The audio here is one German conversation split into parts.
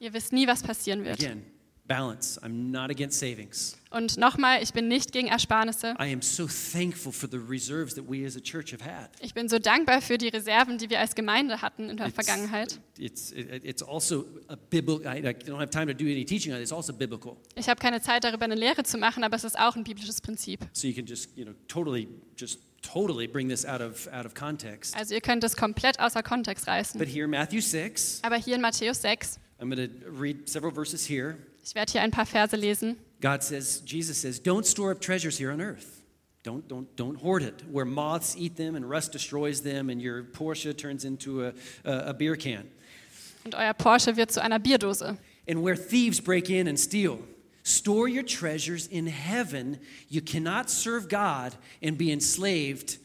Ihr wisst nie, was passieren wird. Again, balance. I'm not against savings. Und nochmal, ich bin nicht gegen Ersparnisse. I am so thankful for the reserves that we as a church have had. Ich bin so dankbar für die Reserven, die wir als Gemeinde hatten in der Vergangenheit. It's, it, it's also a biblical, I, I don't have time to do any teaching on it, it's also biblical. Ich habe keine Zeit, darüber eine Lehre zu machen, aber es ist auch ein biblisches Prinzip. So you can just, you know, totally, just totally bring this out of, out of context. Also ihr könnt es komplett außer Kontext reißen. But here, Matthew 6, Aber hier in Matthäus 6, I'm going to read several verses here. ich werde hier ein paar Verse lesen. God says, Jesus says, don't store up treasures here on earth. Don't, don't, don't hoard it, where moths eat them and rust destroys them, and your Porsche turns into a, a, a beer can. Und euer Porsche wird zu einer Bierdose. And where thieves break in and steal. Store your treasures in heaven. You cannot serve God and be enslaved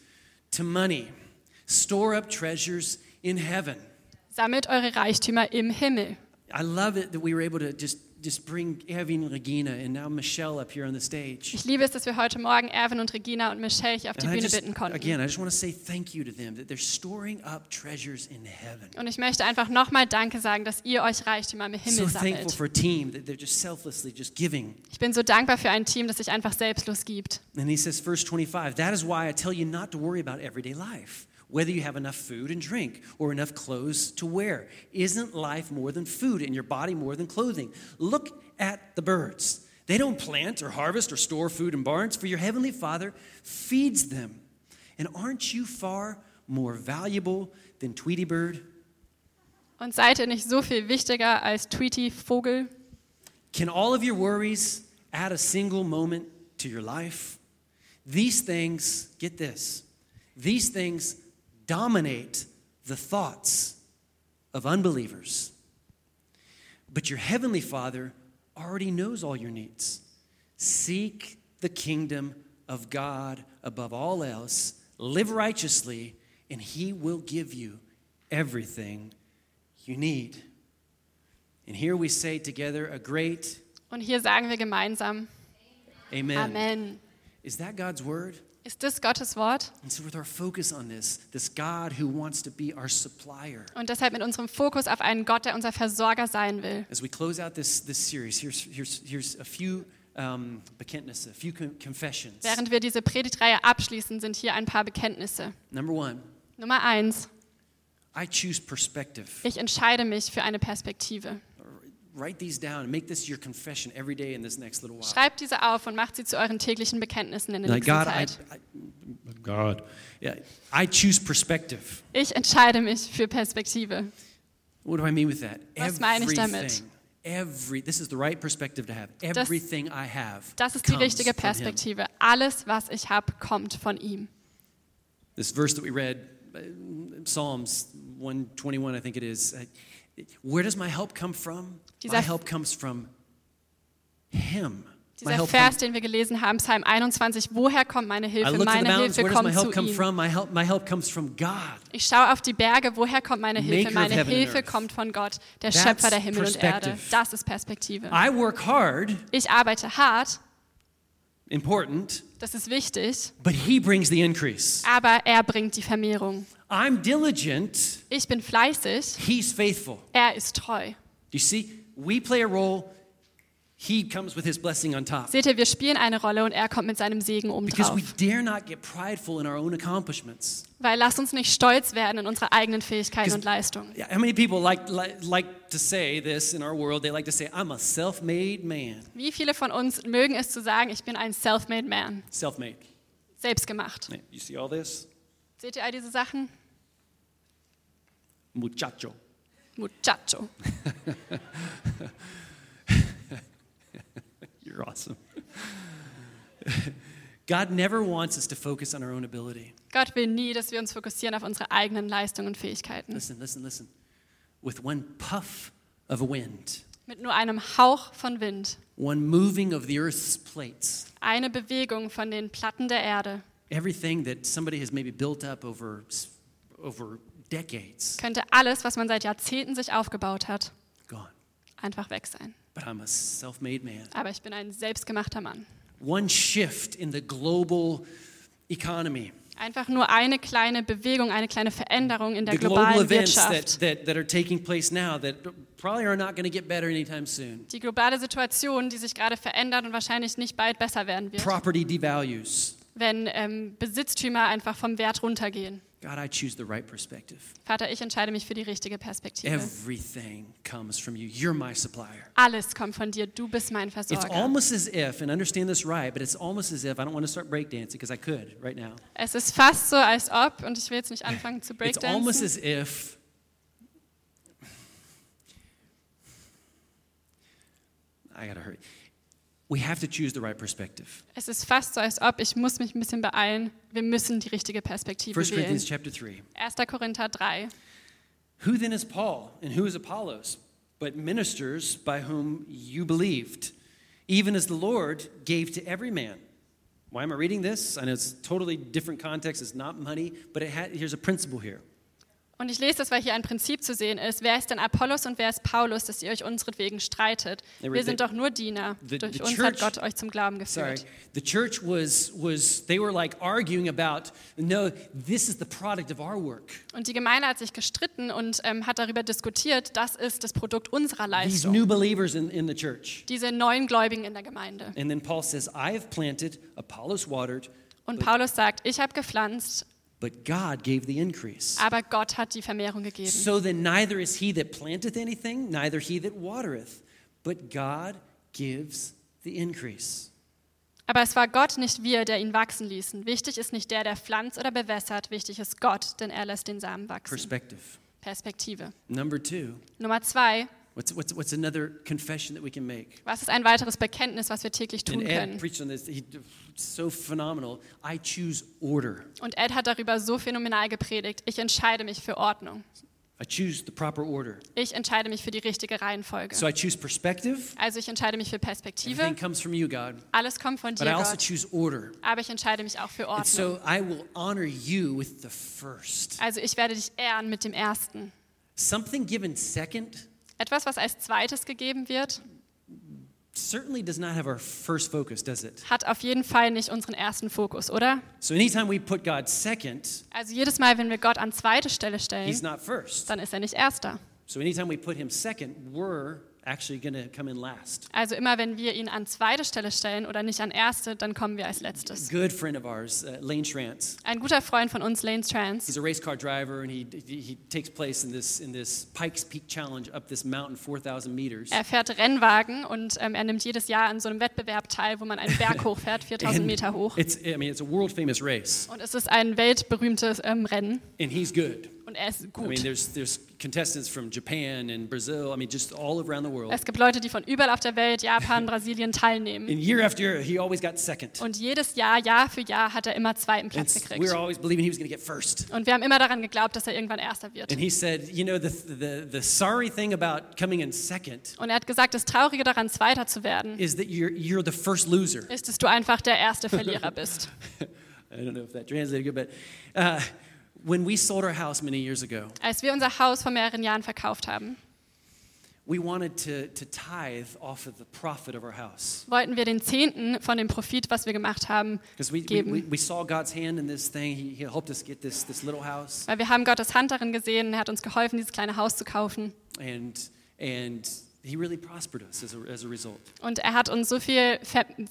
to money. Store up treasures in heaven. Sammelt eure Reichtümer im Himmel. I love it that we were able to just, just bring Erwin and Regina and now Michelle up here on the stage. Ich liebe es, dass wir heute Morgen Erwin und Regina und Michelle hier auf die And Bühne just, bitten konnten. again, I just want to say thank you to them that they're storing up treasures in heaven. Und ich möchte einfach nochmal Danke sagen, dass ihr euch Reichtümer im So Himmel thankful sammelt. for a team that they're just selflessly just giving. Ich bin so dankbar für ein Team, das sich einfach selbstlos gibt. And he says, verse 25, that is why I tell you not to worry about everyday life, whether you have enough food and drink or enough clothes to wear. Isn't life more than food and your body more than clothing? Look at the birds. They don't plant or harvest or store food in barns, for your heavenly Father feeds them. And aren't you far more valuable than Tweety Bird? Und seid ihr nicht so viel wichtiger als Tweety Vogel? Can all of your worries add a single moment to your life? These things, get this, these things dominate the thoughts of unbelievers. But your heavenly Father already knows all your needs. Seek the kingdom of God above all else, live righteously, and He will give you everything you need. And here we say together a great Und hier sagen wir gemeinsam Amen. Amen. Is that God's word? Ist das Gottes Wort? And so, with our focus on this, this God who wants to be our supplier, Und deshalb mit unserem Fokus auf einen Gott, der unser Versorger sein will. as we close out this, this series, here's, here's, here's a few um, Bekenntnisse, a few con- confessions. Während wir diese Predigtreihe abschließen, sind hier ein paar Bekenntnisse. Number one, Nummer eins, I choose perspective. ich entscheide mich für eine Perspektive. Write these down and make this your confession every day in this next little while. Schreibt diese auf und macht sie zu euren täglichen Bekenntnissen in der Like, nächsten God, Zeit. I, God, yeah, I choose perspective. Ich entscheide mich für Perspektive. What do I mean with that? Was meine ich damit? Every, this is the right perspective to have. Das- Everything I have Das ist die richtige. Perspektive. Alles, was ich habe, kommt von ihm. This verse that we read, uh, Psalms 121, I think it is. uh, Where does my help come from? My Dieser- help comes from Him. My Dieser Vers, den wir gelesen haben, Psalm 21, woher kommt meine Hilfe? Meine. Hilfe my kommt zu ihm. My my. Ich schaue auf die Berge, woher kommt meine Hilfe? Meine Hilfe kommt von Gott, der Schöpfer der Himmel und Erde. Das ist Perspektive. Ich arbeite hart, important, das ist wichtig, but He brings the increase. aber er bringt die Vermehrung. I'm diligent, Ich bin fleißig, He's faithful. er ist treu. Do you see? We play a role, He comes with His blessing on top. Seht ihr, wir spielen eine Rolle und er kommt mit seinem Segen Because obendrauf. we dare not get prideful in our own accomplishments. Weil lasst uns nicht stolz werden in unsere eigenen Fähigkeiten und Leistungen. How many people like, like, like to say this in our world? They like to say, I'm a self made man. Wie viele von uns mögen es zu sagen, ich bin ein self-made man, Self made. selbstgemacht. You see all this? Seht ihr all diese Sachen? Muchacho. Muchacho. You're awesome. God never wants us to focus on our own ability. Gott will nie, dass wir uns fokussieren auf unsere eigenen Leistungen und Fähigkeiten. Listen, listen, listen. With one puff of wind, Mit nur einem Hauch von Wind, one moving of the earth's plates, eine Bewegung von den Platten der Erde, everything that somebody has maybe built up over, over decades, könnte alles, was man seit Jahrzehnten sich aufgebaut hat, gone. einfach weg sein. But I'm a man. Aber ich bin ein selbstgemachter Mann. One shift in the global economy. Einfach nur eine kleine Bewegung, eine kleine Veränderung in der The global globalen that, Wirtschaft. that, that that. Die globale Situation, die sich gerade verändert und wahrscheinlich nicht bald besser werden wird, Property devalues. wenn ähm, Besitztümer einfach vom Wert runtergehen. God, I choose the right perspective. Vater, ich entscheide mich für die richtige Perspektive. Everything comes from you. You're my supplier. Alles kommt von dir, du bist mein It's Versorger. almost as if, and understand this right, but it's almost as if I don't want to start breakdancing because I could right now. Es ist fast so, als ob, und ich will jetzt nicht anfangen zu It's almost breakdancen, as if I gotta hurry. We have to choose the right perspective. es ist fast so, als ob, ich muss mich ein bisschen beeilen, wir müssen die richtige Perspektive 1 wählen. Corinthians chapter 3. 1. Korinther 3. Who then is Paul and who is Apollos, but ministers by whom you believed, even as the Lord gave to every man? Why am I reading this? I know it's totally different context. It's not money, but it ha- here's a principle here. Und ich lese das, weil hier ein Prinzip zu sehen ist. Wer ist denn Apollos und wer ist Paulus, dass ihr euch unseretwegen streitet? Wir sind doch nur Diener. Durch uns hat Gott euch zum Glauben Sorry, geführt. the church was was they were like arguing about no, this is the product of our work. Und die Gemeinde hat sich gestritten und ähm, hat darüber diskutiert, das ist das Produkt unserer These Leistung. new believers in, in the church. Diese neuen Gläubigen in der Gemeinde. And then Paul says, I have planted, Apollos watered, Und Paulus sagt, ich habe gepflanzt, but God gave the increase. aber Gott hat die Vermehrung gegeben. So then neither is he that planteth anything, neither he that watereth, but God gives the increase. Aber es war Gott, nicht wir, der ihn wachsen ließen. Wichtig ist nicht der, der pflanzt oder bewässert, wichtig ist Gott, denn er lässt den Samen wachsen. Perspective. Perspektive. Number two, Nummer zwei, what's, what's, what's another confession that we can make? was ist ein weiteres Bekenntnis, was wir täglich tun And Ed können? preached on this. He, so phenomenal. I choose order. Und Ed hat darüber so phänomenal gepredigt. Ich entscheide mich für Ordnung. I choose the proper order. Ich entscheide mich für die richtige Reihenfolge. So I choose perspective. Also ich entscheide mich für Perspektive. Everything comes from you, God. Alles kommt von But I dir, also Gott. choose order. Aber ich entscheide mich auch für And Ordnung. so I will honor you with the first. Also ich werde dich ehren mit dem Ersten. Something given second Etwas, was als zweites gegeben wird, certainly does not have our first focus, does it? hat auf jeden Fall nicht unseren ersten Fokus, oder? So anytime we put God second, Also jedes Mal, wenn wir Gott an zweite Stelle He's stellen, not first. dann ist er nicht Erster. So anytime we put Him second, we're actually going to come in last. Also immer, wenn wir ihn an zweite Stelle stellen oder nicht an erste, dann kommen wir als letztes. Good friend of ours, uh, Lane Trance. Ein guter Freund von uns, Lane Trans, He's a race car driver, and he, he, he takes place in this, in this Pikes Peak Challenge up this mountain, 4,000 meters. er fährt Rennwagen und ähm, er nimmt jedes Jahr an so einem Wettbewerb teil, wo man einen Berg hochfährt, 4000 Meter hoch. It's, I mean, it's a world famous race, Und es ist ein weltberühmtes ähm, Rennen and he's good. Und er ist I mean, gut. there's, there's contestants from Japan and Brazil, I mean, just all around the world. Es gibt Leute, die von überall auf der Welt, Japan, Brasilien teilnehmen. And year after year, he always got second. Und jedes Jahr, Jahr für Jahr, hat er immer zweiten And Platz we gekriegt. were always believing he was going to get first. Und wir haben immer daran geglaubt, dass er irgendwann Erster wird. And he said, You know, the, the, the sorry thing about coming in second Und er hat gesagt, das Traurige daran, Zweiter zu werden, is that you're, you're the first loser. ist, dass du einfach der erste Verlierer bist. I don't know if that translated good, but uh, when we sold our house many years ago, Als wir unser Haus vor mehreren Jahren verkauft haben, we wanted to, to tithe off of the profit of our house. wollten wir den Zehnten von dem Profit, was wir gemacht haben, Because we, we, geben. we, we saw God's hand in this thing. He, he helped us get this, this little house. Weil wir haben Gottes Hand darin gesehen, er hat uns geholfen, dieses kleine Haus zu kaufen. And, and he really prospered us as a, as a result. Und er hat uns so viel,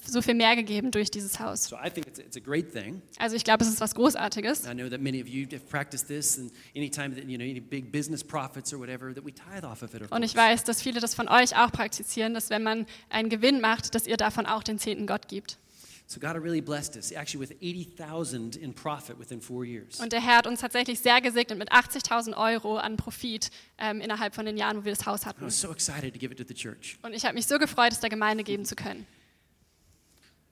so viel mehr gegeben durch dieses Haus. So I think it's, it's a great thing. Also ich glaube, es ist was Großartiges. I know that many of you have practiced this, and anytime that, you know, any big business profits or whatever, that we tithe off of it. Of Und ich weiß, dass viele das von euch auch praktizieren, dass wenn man einen Gewinn macht, dass ihr davon auch den Zehnten Gott gibt. So God really blessed us, actually with 80,000 in profit within four years. Und der Herr hat uns tatsächlich sehr gesegnet mit 80.000 Euro an Profit ähm, innerhalb von den Jahren, wo wir das Haus I hatten. was so excited to give it to the church. Und ich habe mich so gefreut, es der Gemeinde geben zu können.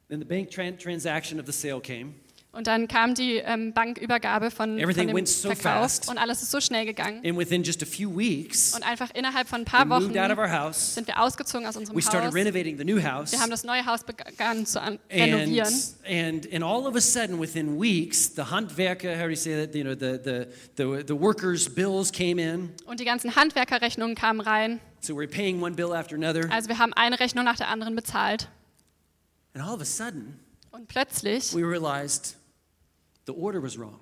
Then the bank tran- transaction of the sale came. Und dann kam die ähm, Bankübergabe von, von Everything dem went so Verkauf fast. und alles ist so schnell gegangen. And within just a few weeks, Und einfach innerhalb von ein paar Wochen house. sind wir ausgezogen aus unserem Haus. renovating the new house. Wir haben das neue Haus begonnen zu an- And, renovieren. and, and all of a sudden, within weeks, the Handwerker, how do you say that? You know, the, the, the, the workers' bills came in. Und die ganzen Handwerkerrechnungen kamen rein. So we're paying one bill after another. Also wir haben eine Rechnung nach der anderen bezahlt. And all of a sudden, Und plötzlich we realized the order was wrong.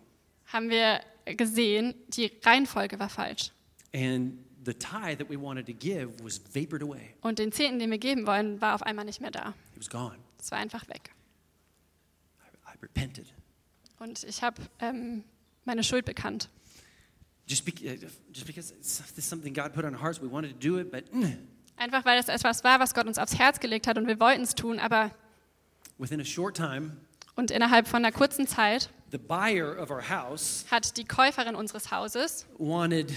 haben wir gesehen, die Reihenfolge war falsch. And the tithe that we wanted to give was vapored away. Und den Zehnten, den wir geben wollen, war auf einmal nicht mehr da. It was gone. Es war einfach weg. I, I repented. Und ich habe ähm, meine Schuld bekannt. Just, be, uh, just because it's, something God put on our hearts, we wanted to do it, but mm, Einfach weil es etwas war, was Gott uns aufs Herz gelegt hat und wir wollten es tun, aber within a short time, und innerhalb von einer kurzen Zeit the buyer of our house hat die Käuferin unseres Hauses wanted,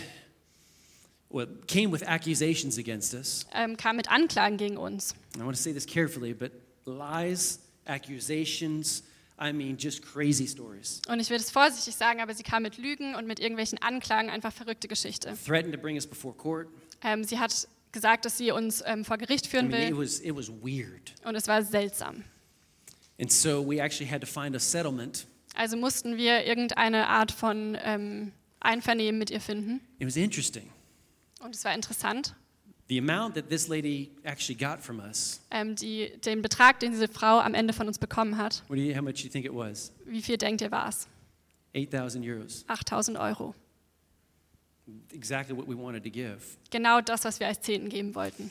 well, came with accusations against us. ähm, kam mit Anklagen gegen uns. I want to say this carefully, but lies, accusations, I mean, just crazy stories. Und ich will es vorsichtig sagen, aber sie kam mit Lügen und mit irgendwelchen Anklagen, einfach verrückte Geschichte. Threatened to bring us before court. Ähm, sie hat gesagt, dass sie uns ähm, vor Gericht I führen mean, it will was, it was weird. und es war seltsam. And so we actually had to find a settlement. Also mussten wir irgendeine Art von ähm, Einvernehmen mit ihr finden. It was interesting. Und es war interessant. The amount that this lady actually got from us, Ähm, die, den Betrag, den diese Frau am Ende von uns bekommen hat, what do you, how much do you think it was? wie viel denkt ihr war es? 8,000 euros. 8000 Euro. Exactly what we wanted to give. Genau das, was wir als Zehnten geben wollten.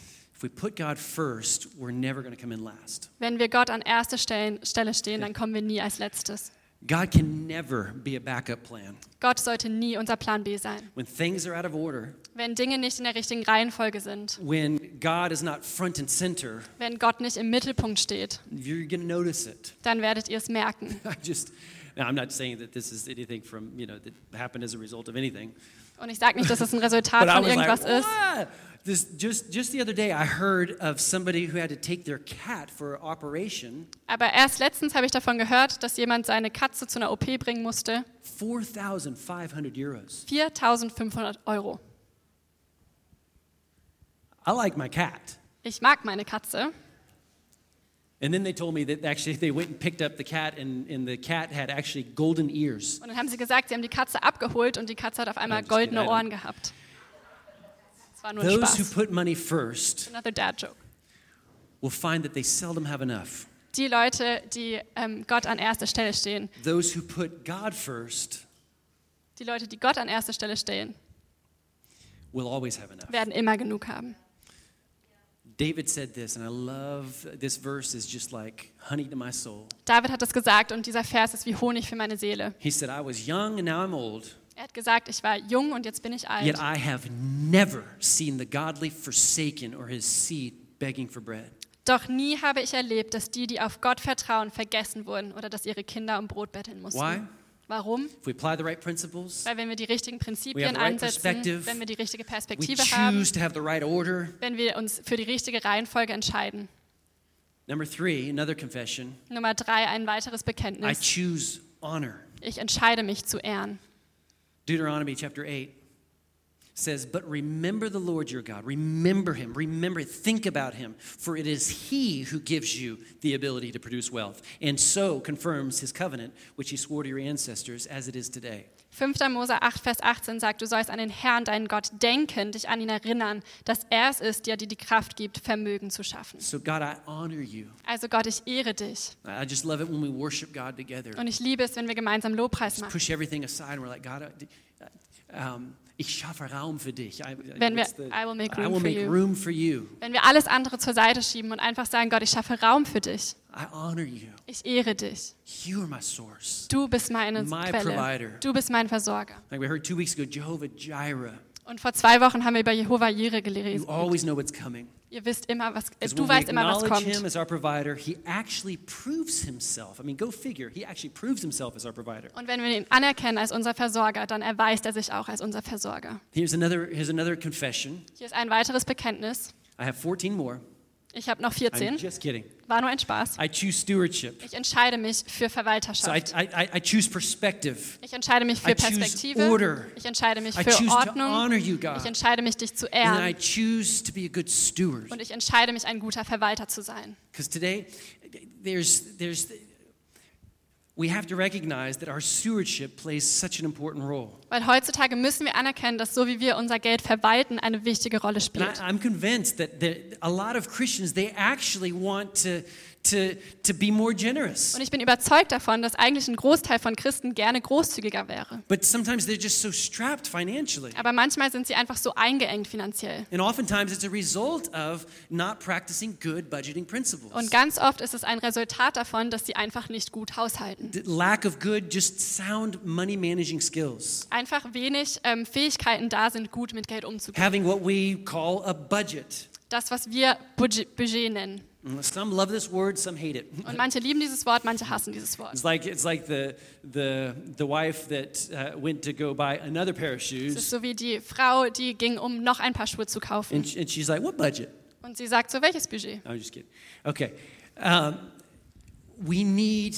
Wenn wir Gott an erster Stelle stehen, dann kommen wir nie als letztes. God can never be a backup plan. Gott sollte nie unser Plan B sein. When things are out of order, Wenn Dinge nicht in der richtigen Reihenfolge sind, when God is not front and center, wenn Gott nicht im Mittelpunkt steht, you're going to notice it. dann werdet ihr es merken. I just, now I'm not saying that this is anything from, you know, that happened as a result of anything. Und ich sage nicht, dass es ein Resultat von was like, irgendwas ist. what? This, just, just the other day, I heard of somebody who had to take their cat for operation, Aber erst letztens habe ich davon gehört, dass jemand seine Katze zu einer OP bringen musste. 4,500 euros. 4.500 Euro. I like my cat. Ich mag meine Katze. And then they told me that actually they went and picked up the cat, and, and the cat had actually golden ears. Und dann haben sie gesagt, sie haben die Katze abgeholt und die Katze hat auf einmal I'm just kidding, goldene I don't- Ohren gehabt. Das war nur ein Those who Spaß. put money first Another dad joke. will find that they seldom have enough. Die Leute, die ähm, Gott an erster Stelle stehen, Those who put God first die Leute, die Gott an erster Stelle stehen, will always have enough. werden immer genug haben. David said this, and I love this verse is just like honey to my soul. David hat das gesagt und dieser Vers ist wie Honig für meine Seele. He said, I was young and now I'm old, Er hat gesagt, ich war jung und jetzt bin ich alt. yet I have never seen the godly forsaken or his seed begging for bread. Doch nie habe ich erlebt, dass die, die auf Gott vertrauen, vergessen wurden oder dass ihre Kinder um Brot betteln mussten. Why? Warum? If we apply the right principles, Weil wenn wir die richtigen We have Prinzipien the right einsetzen, wenn wir die richtige we Perspektive haben, choose to have the right order. wenn wir uns für die richtige Reihenfolge entscheiden. Number three, another confession Nummer drei, ein weiteres I Bekenntnis. choose honor. Ich entscheide mich zu ehren. Deuteronomy chapter 8 says, But remember the Lord your God. Remember him. Remember, think about him. For it is he who gives you the ability to produce wealth, and so confirms his covenant, which he swore to your ancestors, as it is today. 5. Mose 8, Vers 18 sagt, du sollst an den Herrn, deinen Gott, denken, dich an ihn erinnern, dass er es ist, der dir die Kraft gibt, Vermögen zu schaffen. So, God, I honor you. Also Gott, ich ehre dich. I just love it when we worship God together. Und ich liebe es, wenn wir gemeinsam Lobpreis Just machen. push everything aside and we're like, God, uh, um, ich schaffe Raum für dich. I, Wenn wir- the- I will make I room will for make you. room for you. Wenn wir alles andere zur Seite schieben und einfach sagen, Gott, ich schaffe Raum für dich. I honor you. Ich ehre dich. You are my source. Du bist meine My Quelle. provider. Du bist mein Versorger. Like we heard two weeks ago, Jehovah Jireh. Und vor zwei Wochen haben wir über Jehova Jireh You gelesen. always know what's coming. Ihr wisst immer, was, äh, du weißt immer, was acknowledge him kommt. as our provider, he actually proves himself. I mean, go figure. He actually proves himself as our provider. Und wenn wir ihn anerkennen als unser Versorger, dann erweist er sich auch als unser Versorger. Here's another, here's another confession. Hier ist ein weiteres Bekenntnis. I have 14 more. Ich habe noch I'm 14. just kidding. War nur ein Spaß. I choose stewardship. Ich entscheide mich für So I, Verwalterschaft. I, I- I choose perspective. Ich entscheide mich I für choose Perspektive. order. Ich entscheide mich I für choose to Ordnung. honor you, God. Ich entscheide mich, dich zu And then I ehren. choose to be a good steward. Und ich entscheide mich, ein guter Verwalter zu sein. Because today, there's, there's, Weil heutzutage müssen wir anerkennen, dass so wie wir unser Geld verwalten, eine wichtige Rolle And spielt. I, I'm convinced that, that a lot of Christians, they actually want to, to, to be more generous. Und ich bin überzeugt davon, dass eigentlich ein Großteil von Christen gerne großzügiger wäre. But sometimes they're just so strapped financially. Aber manchmal sind sie einfach so eingeengt finanziell. And oftentimes it's a result of not practicing good budgeting principles. Und ganz oft ist es ein Resultat davon, dass sie einfach nicht gut haushalten. The lack of good, just sound money managing skills. Einfach wenig ähm, Fähigkeiten da sind, gut mit Geld umzugehen. Having what we call a budget. Das, was wir Budget, Budget nennen. Some love this word, some hate it. Und manche lieben dieses Wort, manche hassen dieses Wort. It's like it's like the the the wife that uh, went to go buy another pair of Es ist shoes, so wie die Frau, die ging, um noch ein paar Schuhe zu kaufen. and, and she's like, "What budget?" Und sie sagt so, welches Budget? I'm just kidding. Okay, um, we need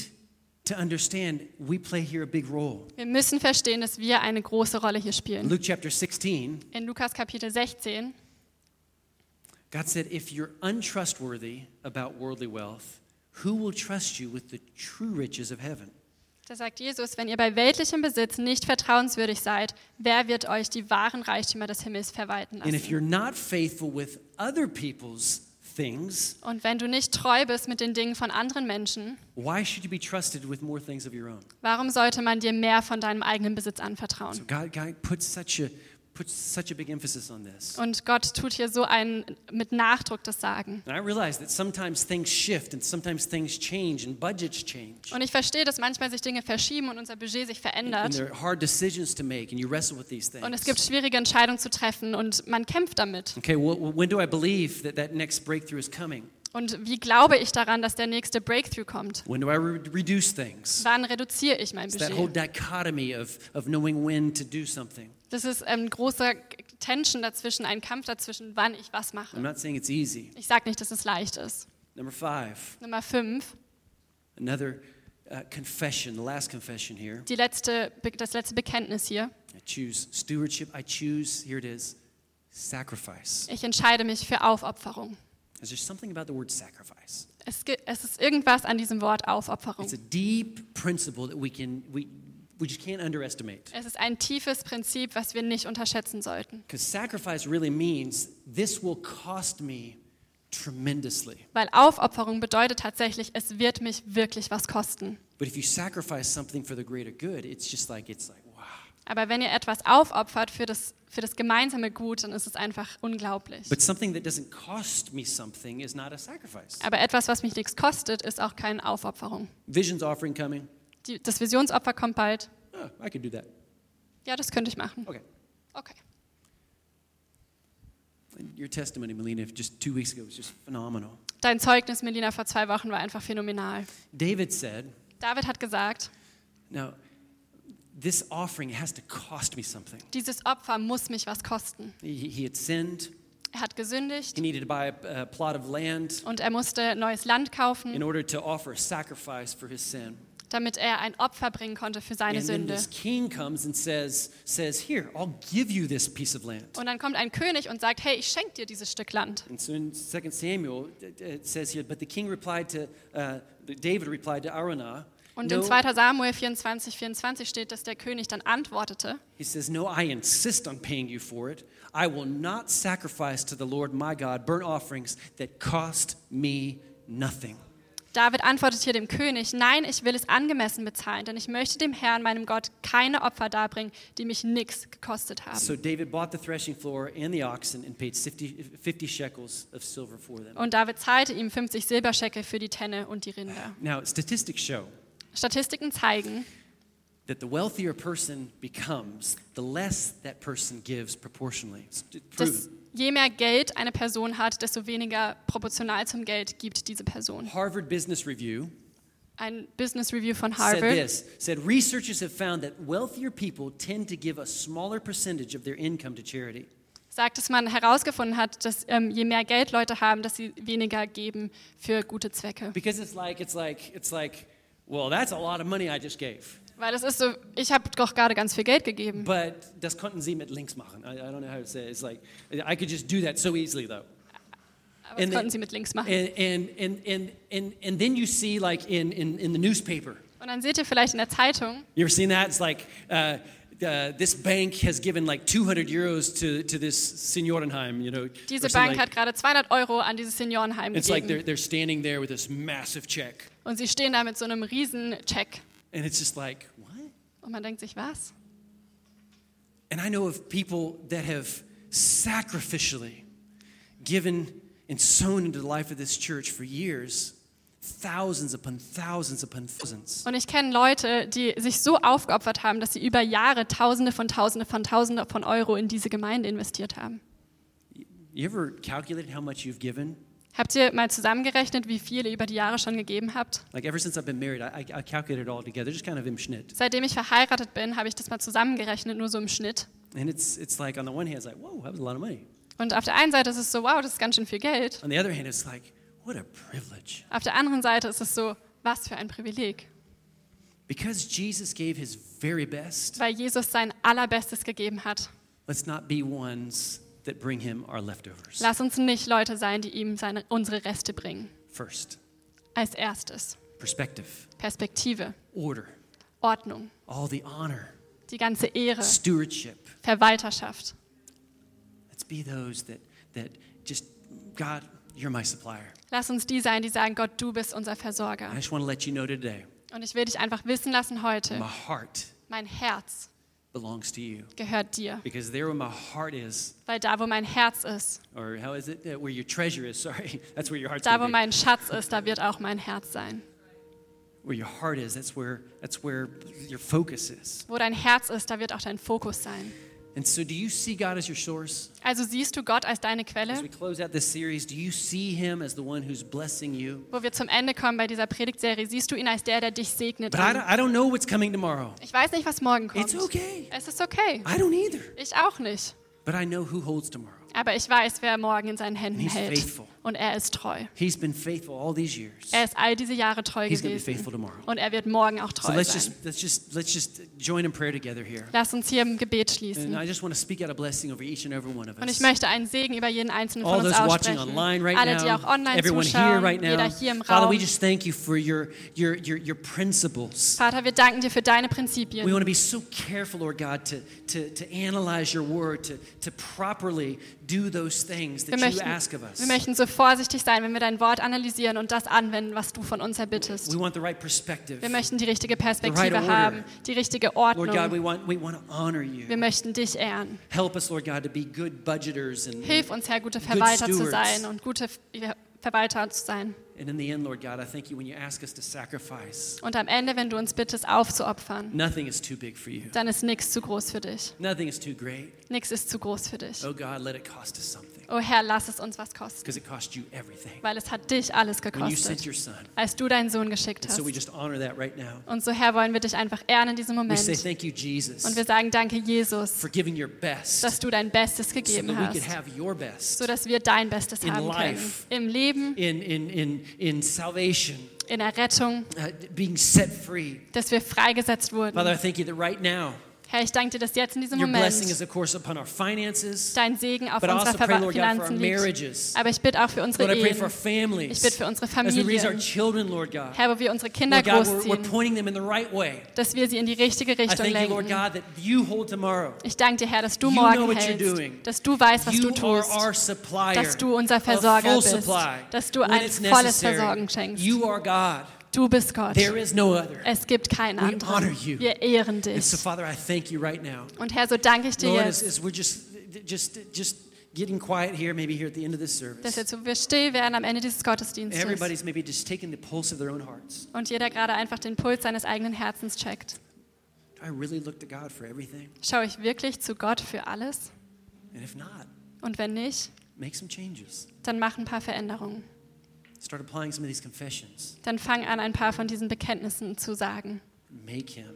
to understand we play here a big role. Wir müssen verstehen, dass wir eine große Rolle hier spielen. Luke chapter 16, In Lukas Kapitel 16 God said, "If you're untrustworthy about worldly wealth, who will trust you with the true riches of heaven?" Da sagt Jesus, wenn ihr bei weltlichem Besitz nicht vertrauenswürdig seid, wer wird euch die wahren Reichtümer des Himmels verwalten And if lassen? you're not faithful with other people's things, Und wenn du nicht treu bist mit den Dingen von anderen Menschen, why should you be trusted with more things of your own? warum sollte man dir mehr von deinem eigenen Besitz So anvertrauen? God, God puts such a puts such a big emphasis on this. Und Gott tut hier so ein mit Nachdruck das Sagen. And I realize that sometimes things shift and sometimes things change and budgets change. Und ich verstehe, dass manchmal sich Dinge verschieben und unser Budget sich And verändert. there are hard decisions to make and you wrestle with these Und es things. gibt schwierige Entscheidungen zu treffen und man kämpft damit. Okay, well, when do I believe that that next breakthrough is coming? Und wie glaube ich daran, dass der nächste Breakthrough kommt? When do I re- reduce things? Wann reduziere ich mein It's that whole Budget? dichotomy of, of knowing when to do something. Das ist ein großer Tension dazwischen, ein Kampf dazwischen, wann ich was I'm mache. not saying it's easy. Ich sage nicht, dass es leicht ist. Number five, Nummer fünf, another uh, confession, the last confession here. die letzte, das letzte Bekenntnis hier. I choose stewardship. I choose, here it is, sacrifice. Ich entscheide mich für Aufopferung. Is there something about the word sacrifice? Es, es ist irgendwas an diesem Wort Aufopferung. It's a deep principle that we can we we just can't underestimate. Es ist ein tiefes Prinzip, was wir nicht unterschätzen sollten. Because sacrifice really means this will cost me tremendously. Weil Aufopferung bedeutet tatsächlich, es wird mich wirklich was kosten. But if you sacrifice something for the greater good, it's just like it's like wow. Aber wenn ihr etwas aufopfert für das, für das gemeinsame Gut, dann ist es einfach unglaublich. But something that doesn't cost me something is not a sacrifice. Aber etwas, was mich nichts kostet, ist auch keine Aufopferung. Visions offering coming. Die, das Visionsopfer kommt bald. Oh, I could do that. Ja, das könnte ich machen. Okay. Okay. Your testimony, Melina, just two weeks ago was just phenomenal. Dein Zeugnis, Melina, vor zwei Wochen war einfach phänomenal. David said, David hat gesagt, Now, this offering has to cost me something. dieses Opfer muss mich was kosten. He, he had sinned. Er hat gesündigt He needed to buy a, a plot of land und er musste neues Land kaufen, in order to offer a sacrifice for his sin. damit er ein Opfer bringen konnte für seine And Sünde. this king comes and says, says, Here, I'll give you this piece of land. Und dann kommt ein König und sagt, hey, ich schenke dir dieses Stück Land. And so in 2 Samuel, it it says here, but the king replied to, uh, David replied to Araunah, Und no, in 2. Samuel 24, 24 steht, dass der König dann antwortete, he says, No, I insist on paying you for it. I will not sacrifice to the Lord my God burnt offerings that cost me nothing. David antwortet hier dem König, nein, ich will es angemessen bezahlen, denn ich möchte dem Herrn, meinem Gott, keine Opfer darbringen, die mich nichts gekostet haben. So David bought the threshing floor and the oxen and paid 50, 50 shekels of silver for them. Und David zahlte ihm 50 Silberscheckel für die Tenne und die Rinder. Now, statistics show Statistiken zeigen, that the wealthier a person becomes, the less that person gives proportionally. It's proven. je mehr Geld eine Person hat, desto weniger proportional zum Geld gibt diese Person. Harvard Business Review Ein Business Review von said Harvard this said researchers have found that wealthier people tend to give a smaller percentage of their income to charity. sagt, dass man herausgefunden hat, dass ähm, je mehr Geld Leute haben, dass sie weniger geben für gute Zwecke. Because it's like it's like it's like well that's a lot of money I just gave. Weil es ist so, ich habe doch gerade ganz viel Geld gegeben. But das konnten sie mit links machen. I, I don't know how to say it. It's like I could just do that so easily though. Aber das and konnten the- sie mit links machen. And and and and and, and then you see like in, in, in the newspaper. Und dann seht ihr vielleicht in der Zeitung, You ever seen that? It's like uh, uh, this bank has given like 200 euros to, to this Seniorenheim, you know. Diese Bank like- hat gerade 200 Euro an dieses Seniorenheim It's like they're, they're standing there with this massive check. Und sie stehen da mit so einem riesen Check. And it's just like, what? Und man denkt sich, was? And I know of people that have sacrificially given and sown into the life of this church for years, Und ich kenne Leute, die sich so aufgeopfert haben, dass sie über Jahre Tausende von Tausende von Tausende von Euro in diese Gemeinde investiert haben. You ever calculated how much you've given? Habt ihr mal zusammengerechnet, wie viel ihr über die Jahre schon gegeben habt? Like ever since I've been married, I, I, I calculated it all together, just kind of im Schnitt. Seitdem ich verheiratet bin, habe ich das mal zusammengerechnet, nur so im Schnitt. And it's, it's like, on the one hand, it's like, whoa, that was a lot of money. Und auf der einen Seite ist es so, wow, das ist ganz schön viel Geld. On the other hand, it's like. Auf der anderen Seite ist es so, was für ein Privileg. Because Jesus gave his very best, Weil Jesus sein Allerbestes gegeben hat. let's not be ones that bring him our leftovers. Lass uns nicht Leute sein, die ihm seine, unsere Reste bringen. First, Als erstes perspective, Perspektive, order, Ordnung, all the honor, die ganze Ehre, stewardship. Verwalterschaft. Let's be those that, that just, God, you're my supplier. Lass uns die sein, die sagen, Gott, du bist unser Versorger. I just want to let you know today, Und ich will dich einfach wissen lassen my heute, heart mein Herz belongs to you. gehört dir. Because there where my heart is, Weil da, wo mein Herz ist, or how is it? Where your treasure is, sorry. That's where your heart's da, wo mein Schatz ist, da wird auch mein Herz sein. Where your heart is, that's where, that's where your focus is. Wo dein Herz ist, da wird auch dein Fokus sein. And so do you see God as your source? Also siehst du Gott als deine As Quelle? we close out this series, do you see him as the one who's blessing you? Wo wir zum Ende kommen bei dieser Predigtserie, siehst du ihn als der, der dich segnet. But I don't, I don't know what's coming tomorrow. Ich weiß nicht, was morgen kommt. It's okay. Es ist okay. I don't either. Ich auch nicht. But I know who holds tomorrow. Aber ich weiß, wer morgen in seinen Händen hält. faithful. Und er ist treu. He's been faithful all these years. Er ist all diese Jahre treu He's be gewesen. faithful tomorrow. Und er wird morgen auch So treu let's sein. just let's just let's just join in prayer together here. Lass uns hier im Gebet And schließen. I just want to speak out a blessing over each and every one of Und ich möchte einen Segen über jeden einzelnen All von uns watching aussprechen. online right Alle, die auch online everyone here zuschauen, right now. jeder hier im Father, we Raum. just thank you for your your your, your principles. Vater, wir danken dir für deine We Prinzipien. want to be so careful, Lord God, to, to, to analyze your word, to, to properly Wir möchten, wir möchten so vorsichtig sein, wenn wir dein Wort analysieren und das anwenden, was du von uns erbittest. Wir möchten die richtige Perspektive haben, die richtige Ordnung. Wir möchten dich ehren. Hilf uns, Herr, gute Verwalter zu sein und gute Verwalter zu sein. And in the end, Lord God, I thank you when you ask us to sacrifice. Und am Ende, wenn du uns bittest, aufzuopfern, Nothing is too big for you. dann ist nichts zu groß für dich. Nothing is too great. Nichts ist zu groß für dich. Oh God, let it cost us something Oh Herr, lass es uns was kosten, because it cost you everything. weil es hat dich alles gekostet, als du deinen Sohn geschickt so hast. just honor that right now. Und so, Herr, wollen wir dich einfach ehren in diesem We Moment. say thank you, Jesus, Und wir sagen danke, Jesus, for giving your best dass du dein Bestes so gegeben could hast, best sodass wir dein Bestes In haben können. life. Im Leben, in, in, in, in salvation, in der Rettung, uh, being set free. dass wir freigesetzt Father, I wurden. thank you that right now, Herr, ich danke dir, dass jetzt in diesem your blessing is, Moment of course, upon our finances, dein Segen auf but I unserer also pray, Lord God, for our Finanzen liegt. marriages. Aber ich bitte auch für unsere Lord, I pray for our Ehen. families. Ich bitte für unsere As we raise our Familien. children, Lord God. Herr, wo wir unsere Kinder Lord God, we're, we're großziehen, pointing them in the right way. dass wir sie in die richtige Richtung thank you, Lord lenken. God, that you hold tomorrow. Ich danke dir, Herr, dass du You know morgen what you're doing. hältst, dass du weißt, was You du are tust, our supplier. dass du unser Versorger bist, supply dass du ein volles necessary. Versorgen schenkst. You are God. Du bist Gott. There is no other. Es gibt keinen We honor anderen. you. Wir ehren And dich. so, Father, I thank you right now. Und Herr, so danke ich dir Lord, as, jetzt, as we're just, just, just getting quiet here, maybe here at the end of this dass service, jetzt so wir still werden am Ende dieses Gottesdienstes everybody's maybe just taking the pulse of their own hearts. und jeder gerade einfach den Puls seines eigenen Herzens checkt. Do I really look to God for everything? Schaue ich wirklich zu Gott für alles? And if not, Und wenn nicht, make some changes. dann mach ein paar Veränderungen. Start applying some of these confessions. Dann fang an, ein paar von diesen Bekenntnissen zu sagen. Make Him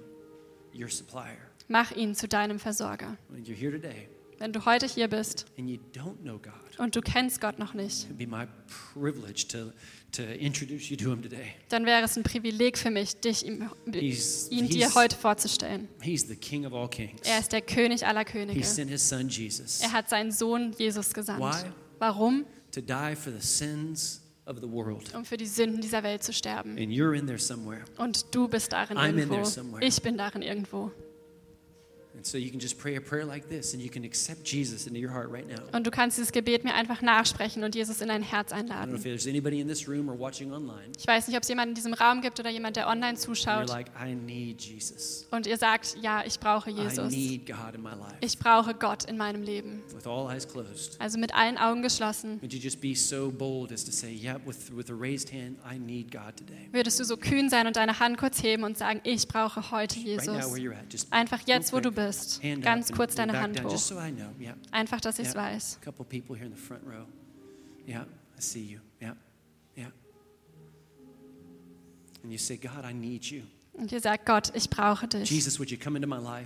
your supplier. Mach ihn zu deinem Versorger. When you're here today Wenn du heute hier bist and you don't know God, und du kennst Gott noch nicht, it'd be my privilege to, to introduce you to Him today. dann wäre es ein Privileg für mich, dich ihm, ihn dir heute vorzustellen. he's the King of all kings. Er ist der König aller He Könige. sent His Son Jesus Er hat seinen Sohn Jesus gesandt. Why? Warum? to die for the sins of the world. Um für die Sünden dieser Welt zu sterben. And you're in there somewhere. Und du bist darin I'm in irgendwo. there somewhere. Ich bin darin irgendwo. Und du kannst dieses Gebet mir einfach nachsprechen und Jesus in dein Herz einladen. Ich weiß nicht, ob es jemanden in diesem Raum gibt oder jemand, der online zuschaut und ihr sagt, ja, ich brauche Jesus. Ich brauche Gott in meinem Leben. Also mit allen Augen geschlossen. Würdest du so kühn sein und deine Hand kurz heben und sagen, ich brauche heute Jesus. Einfach jetzt, wo du bist. Hand Ganz up kurz deine Hand hoch. Einfach, dass ich es weiß. Und ihr sagt, Gott, ich brauche dich.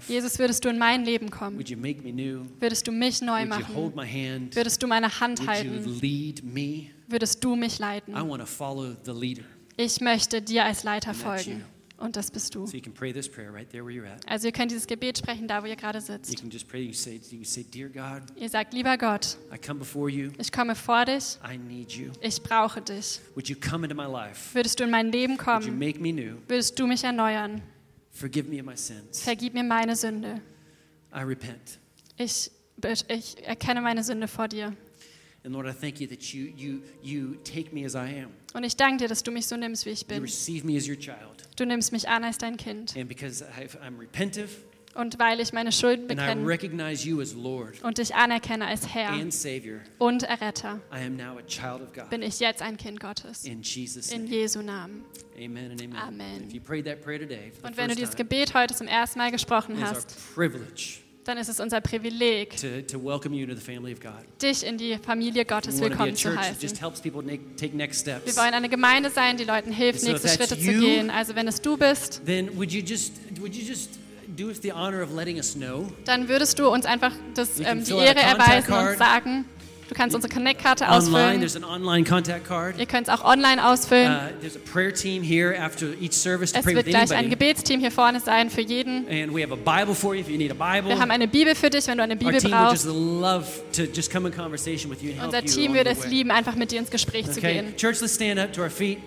Jesus, würdest du in mein Leben kommen? Würdest du mich neu machen? Würdest du meine Hand halten? Würdest du mich leiten? Ich möchte dir als Leiter folgen. You. Und das bist du. So you can pray this prayer right there where you're at. Also ihr könnt dieses Gebet sprechen, da wo ihr gerade You sitzt. can just pray. You say, you say, God, Ihr sagt, lieber Gott, I come before you. ich komme vor dich, I need you. ich brauche dich. Would you come into my life? Würdest du in mein Leben Would you kommen? make me new? Würdest du mich erneuern? Forgive me of my sins. Vergib mir meine Sünde. I repent. Ich, ich erkenne meine Sünde vor dir. And Lord, I thank you that you, you, you take me as I am. Und ich danke dir, dass du mich so nimmst, wie ich You bin. receive me as your child. Du nimmst mich an als dein Kind. And because I'm repentive Und weil ich meine I bekenne und dich anerkenne als Herr Savior, und Erretter, bin ich jetzt ein Kind Gottes. In Jesus' In. Jesu Namen. Amen and amen. Amen. If you prayed that prayer today for the Und wenn du dieses Gebet heute zum ersten Mal gesprochen hast, dann ist es unser Privileg, to, to welcome you into the family of God. dich in die Familie Gottes We willkommen zu just heißen. helps people na- take next Wir wollen eine Gemeinde sein, die Leuten hilft, So nächste Schritte zu you- gehen. Also wenn es du bist, Then would you just would you just do us the honor of letting us know? dann würdest du uns einfach das, ähm, die Ehre erweisen und sagen, du kannst unsere Connect-Karte ausfüllen. Ihr könnt es auch online ausfüllen. Uh, Es wird gleich ein. Gebetsteam hier vorne sein für jeden. Wir haben eine Bibel für dich, wenn du eine Bibel brauchst. Unser Team würde es lieben, einfach mit dir ins Gespräch zu Okay, gehen. church, let's stand up to our feet.